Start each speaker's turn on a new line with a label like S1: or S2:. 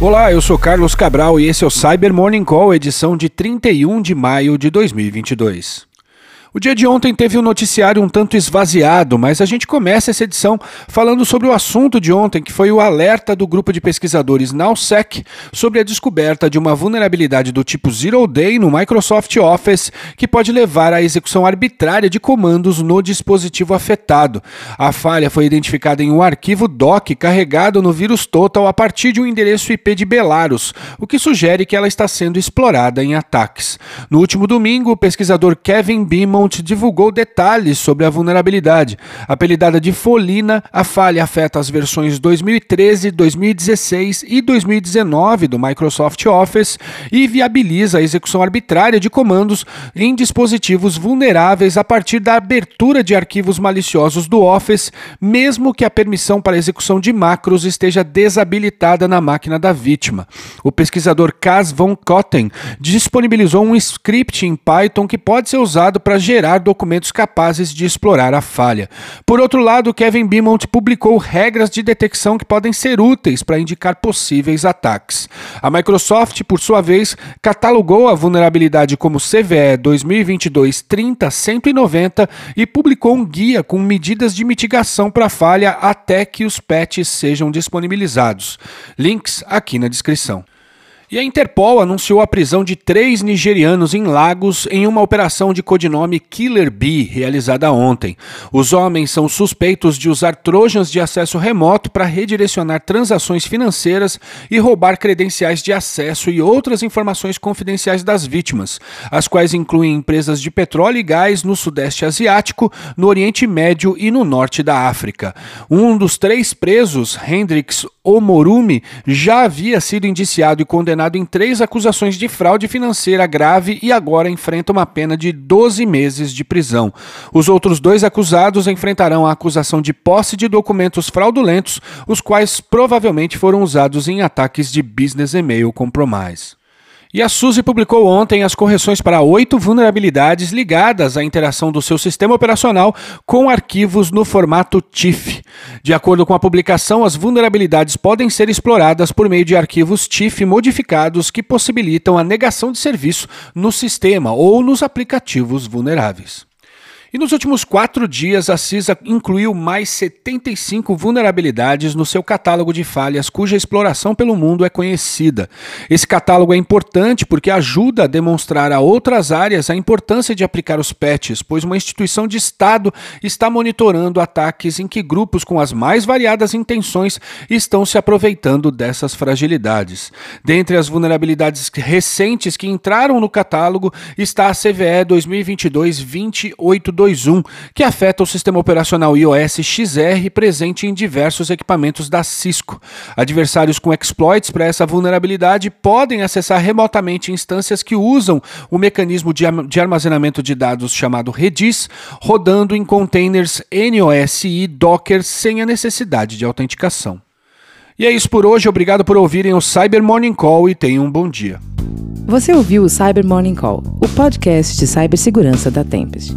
S1: Olá, eu sou Carlos Cabral e esse é o Cyber Morning Call, edição de 31 de maio de 2022. O dia de ontem teve um noticiário um tanto esvaziado, mas a gente começa essa edição falando sobre o assunto de ontem, que foi o alerta do grupo de pesquisadores NowSec sobre a descoberta de uma vulnerabilidade do tipo Zero Day no Microsoft Office, que pode levar à execução arbitrária de comandos no dispositivo afetado. A falha foi identificada em um arquivo doc carregado no vírus Total a partir de um endereço IP de Belarus, o que sugere que ela está sendo explorada em ataques. No último domingo, o pesquisador Kevin Beamon divulgou detalhes sobre a vulnerabilidade. Apelidada de Folina, a falha afeta as versões 2013, 2016 e 2019 do Microsoft Office e viabiliza a execução arbitrária de comandos em dispositivos vulneráveis a partir da abertura de arquivos maliciosos do Office, mesmo que a permissão para execução de macros esteja desabilitada na máquina da vítima. O pesquisador Kaz von Kotten disponibilizou um script em Python que pode ser usado para gerar documentos capazes de explorar a falha. Por outro lado, Kevin Beaumont publicou regras de detecção que podem ser úteis para indicar possíveis ataques. A Microsoft, por sua vez, catalogou a vulnerabilidade como CVE 2022-30-190 e publicou um guia com medidas de mitigação para a falha até que os patches sejam disponibilizados. Links aqui na descrição. E a Interpol anunciou a prisão de três nigerianos em Lagos em uma operação de codinome Killer Bee realizada ontem. Os homens são suspeitos de usar trojans de acesso remoto para redirecionar transações financeiras e roubar credenciais de acesso e outras informações confidenciais das vítimas, as quais incluem empresas de petróleo e gás no Sudeste Asiático, no Oriente Médio e no Norte da África. Um dos três presos, Hendrix Omorumi, já havia sido indiciado e condenado em três acusações de fraude financeira grave e agora enfrenta uma pena de 12 meses de prisão. Os outros dois acusados enfrentarão a acusação de posse de documentos fraudulentos, os quais provavelmente foram usados em ataques de business e-mail compromise. E a SUSE publicou ontem as correções para oito vulnerabilidades ligadas à interação do seu sistema operacional com arquivos no formato TIFF. De acordo com a publicação, as vulnerabilidades podem ser exploradas por meio de arquivos TIFF modificados que possibilitam a negação de serviço no sistema ou nos aplicativos vulneráveis. E nos últimos quatro dias, a CISA incluiu mais 75 vulnerabilidades no seu catálogo de falhas cuja exploração pelo mundo é conhecida. Esse catálogo é importante porque ajuda a demonstrar a outras áreas a importância de aplicar os patches, pois uma instituição de Estado está monitorando ataques em que grupos com as mais variadas intenções estão se aproveitando dessas fragilidades. Dentre as vulnerabilidades recentes que entraram no catálogo está a CVE 2022 28 2.1, que afeta o sistema operacional iOS XR presente em diversos equipamentos da Cisco. Adversários com exploits para essa vulnerabilidade podem acessar remotamente instâncias que usam o mecanismo de, de armazenamento de dados chamado Redis, rodando em containers NOS e Docker sem a necessidade de autenticação. E é isso por hoje, obrigado por ouvirem o Cyber Morning Call e tenham um bom dia.
S2: Você ouviu o Cyber Morning Call, o podcast de cibersegurança da Tempest.